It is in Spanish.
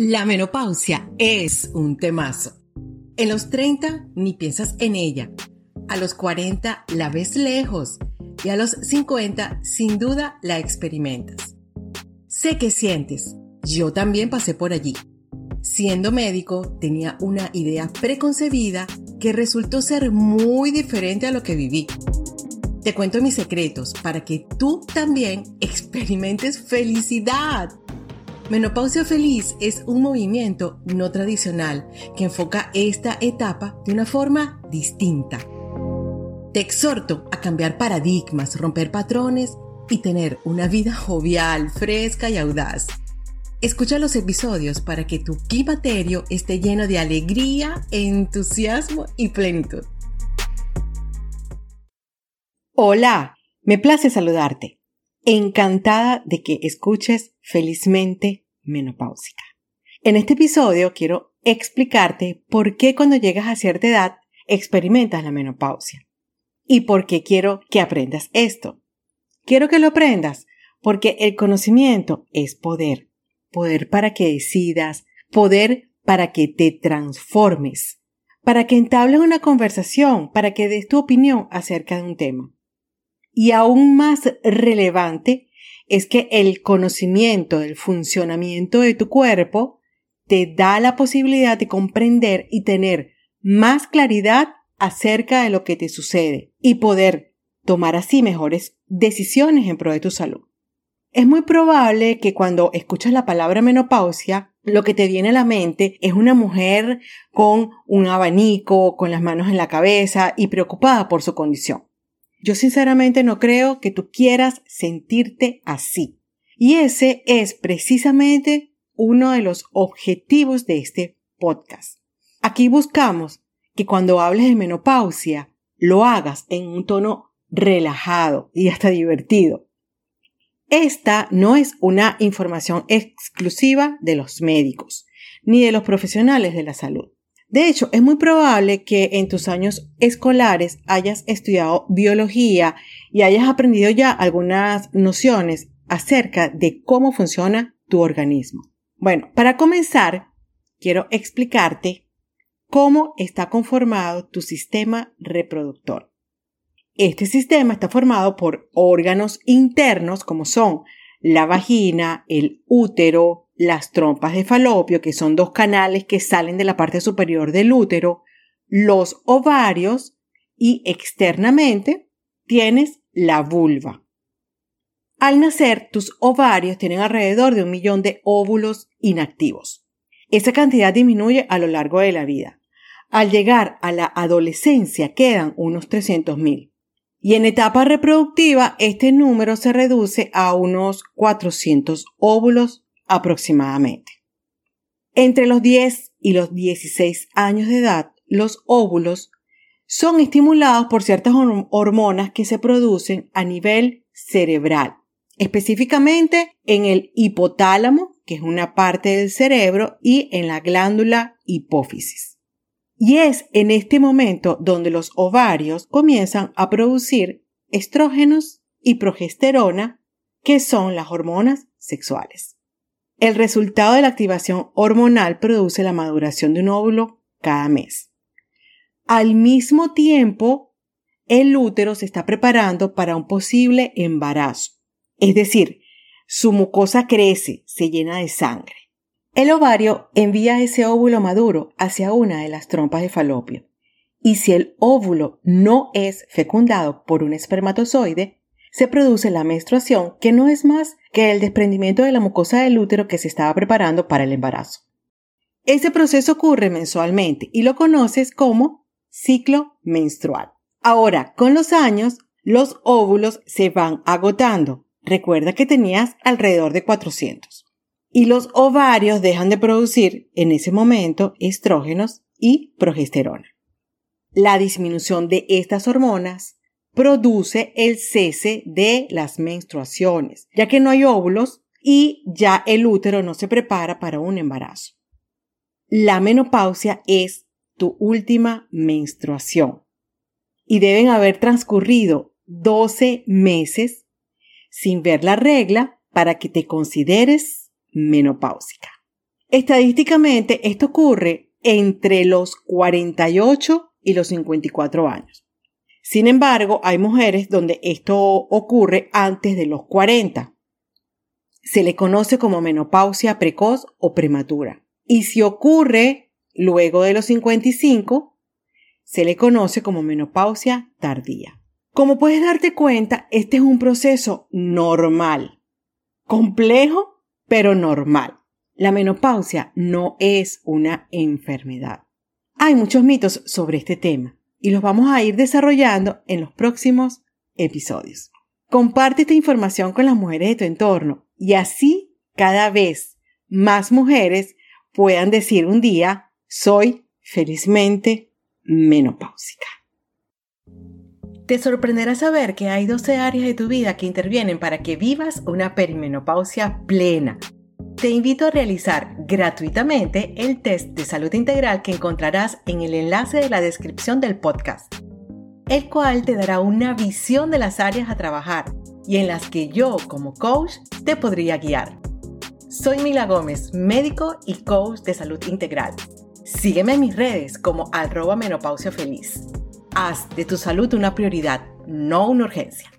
La menopausia es un temazo. En los 30 ni piensas en ella. A los 40 la ves lejos y a los 50 sin duda la experimentas. Sé que sientes. Yo también pasé por allí. Siendo médico tenía una idea preconcebida que resultó ser muy diferente a lo que viví. Te cuento mis secretos para que tú también experimentes felicidad. Menopausia Feliz es un movimiento no tradicional que enfoca esta etapa de una forma distinta. Te exhorto a cambiar paradigmas, romper patrones y tener una vida jovial, fresca y audaz. Escucha los episodios para que tu climaterio esté lleno de alegría, entusiasmo y plenitud. Hola, me place saludarte encantada de que escuches felizmente menopáusica. En este episodio quiero explicarte por qué cuando llegas a cierta edad experimentas la menopausia y por qué quiero que aprendas esto. Quiero que lo aprendas porque el conocimiento es poder, poder para que decidas, poder para que te transformes, para que entables una conversación, para que des tu opinión acerca de un tema. Y aún más relevante es que el conocimiento del funcionamiento de tu cuerpo te da la posibilidad de comprender y tener más claridad acerca de lo que te sucede y poder tomar así mejores decisiones en pro de tu salud. Es muy probable que cuando escuchas la palabra menopausia, lo que te viene a la mente es una mujer con un abanico, con las manos en la cabeza y preocupada por su condición. Yo sinceramente no creo que tú quieras sentirte así. Y ese es precisamente uno de los objetivos de este podcast. Aquí buscamos que cuando hables de menopausia lo hagas en un tono relajado y hasta divertido. Esta no es una información exclusiva de los médicos ni de los profesionales de la salud. De hecho, es muy probable que en tus años escolares hayas estudiado biología y hayas aprendido ya algunas nociones acerca de cómo funciona tu organismo. Bueno, para comenzar, quiero explicarte cómo está conformado tu sistema reproductor. Este sistema está formado por órganos internos como son la vagina, el útero, las trompas de falopio, que son dos canales que salen de la parte superior del útero, los ovarios y externamente tienes la vulva. Al nacer, tus ovarios tienen alrededor de un millón de óvulos inactivos. Esa cantidad disminuye a lo largo de la vida. Al llegar a la adolescencia quedan unos 300.000. Y en etapa reproductiva, este número se reduce a unos 400 óvulos aproximadamente. Entre los 10 y los 16 años de edad, los óvulos son estimulados por ciertas hormonas que se producen a nivel cerebral, específicamente en el hipotálamo, que es una parte del cerebro, y en la glándula hipófisis. Y es en este momento donde los ovarios comienzan a producir estrógenos y progesterona, que son las hormonas sexuales. El resultado de la activación hormonal produce la maduración de un óvulo cada mes. Al mismo tiempo, el útero se está preparando para un posible embarazo. Es decir, su mucosa crece, se llena de sangre. El ovario envía ese óvulo maduro hacia una de las trompas de falopio. Y si el óvulo no es fecundado por un espermatozoide, se produce la menstruación, que no es más que el desprendimiento de la mucosa del útero que se estaba preparando para el embarazo. Ese proceso ocurre mensualmente y lo conoces como ciclo menstrual. Ahora, con los años, los óvulos se van agotando. Recuerda que tenías alrededor de 400. Y los ovarios dejan de producir en ese momento estrógenos y progesterona. La disminución de estas hormonas produce el cese de las menstruaciones, ya que no hay óvulos y ya el útero no se prepara para un embarazo. La menopausia es tu última menstruación y deben haber transcurrido 12 meses sin ver la regla para que te consideres menopáusica. Estadísticamente, esto ocurre entre los 48 y los 54 años. Sin embargo, hay mujeres donde esto ocurre antes de los 40. Se le conoce como menopausia precoz o prematura. Y si ocurre luego de los 55, se le conoce como menopausia tardía. Como puedes darte cuenta, este es un proceso normal. Complejo, pero normal. La menopausia no es una enfermedad. Hay muchos mitos sobre este tema y los vamos a ir desarrollando en los próximos episodios. Comparte esta información con las mujeres de tu entorno y así cada vez más mujeres puedan decir un día, soy felizmente menopáusica. Te sorprenderá saber que hay 12 áreas de tu vida que intervienen para que vivas una perimenopausia plena te invito a realizar gratuitamente el test de salud integral que encontrarás en el enlace de la descripción del podcast, el cual te dará una visión de las áreas a trabajar y en las que yo como coach te podría guiar. Soy Mila Gómez, médico y coach de salud integral. Sígueme en mis redes como arroba menopausia feliz. Haz de tu salud una prioridad, no una urgencia.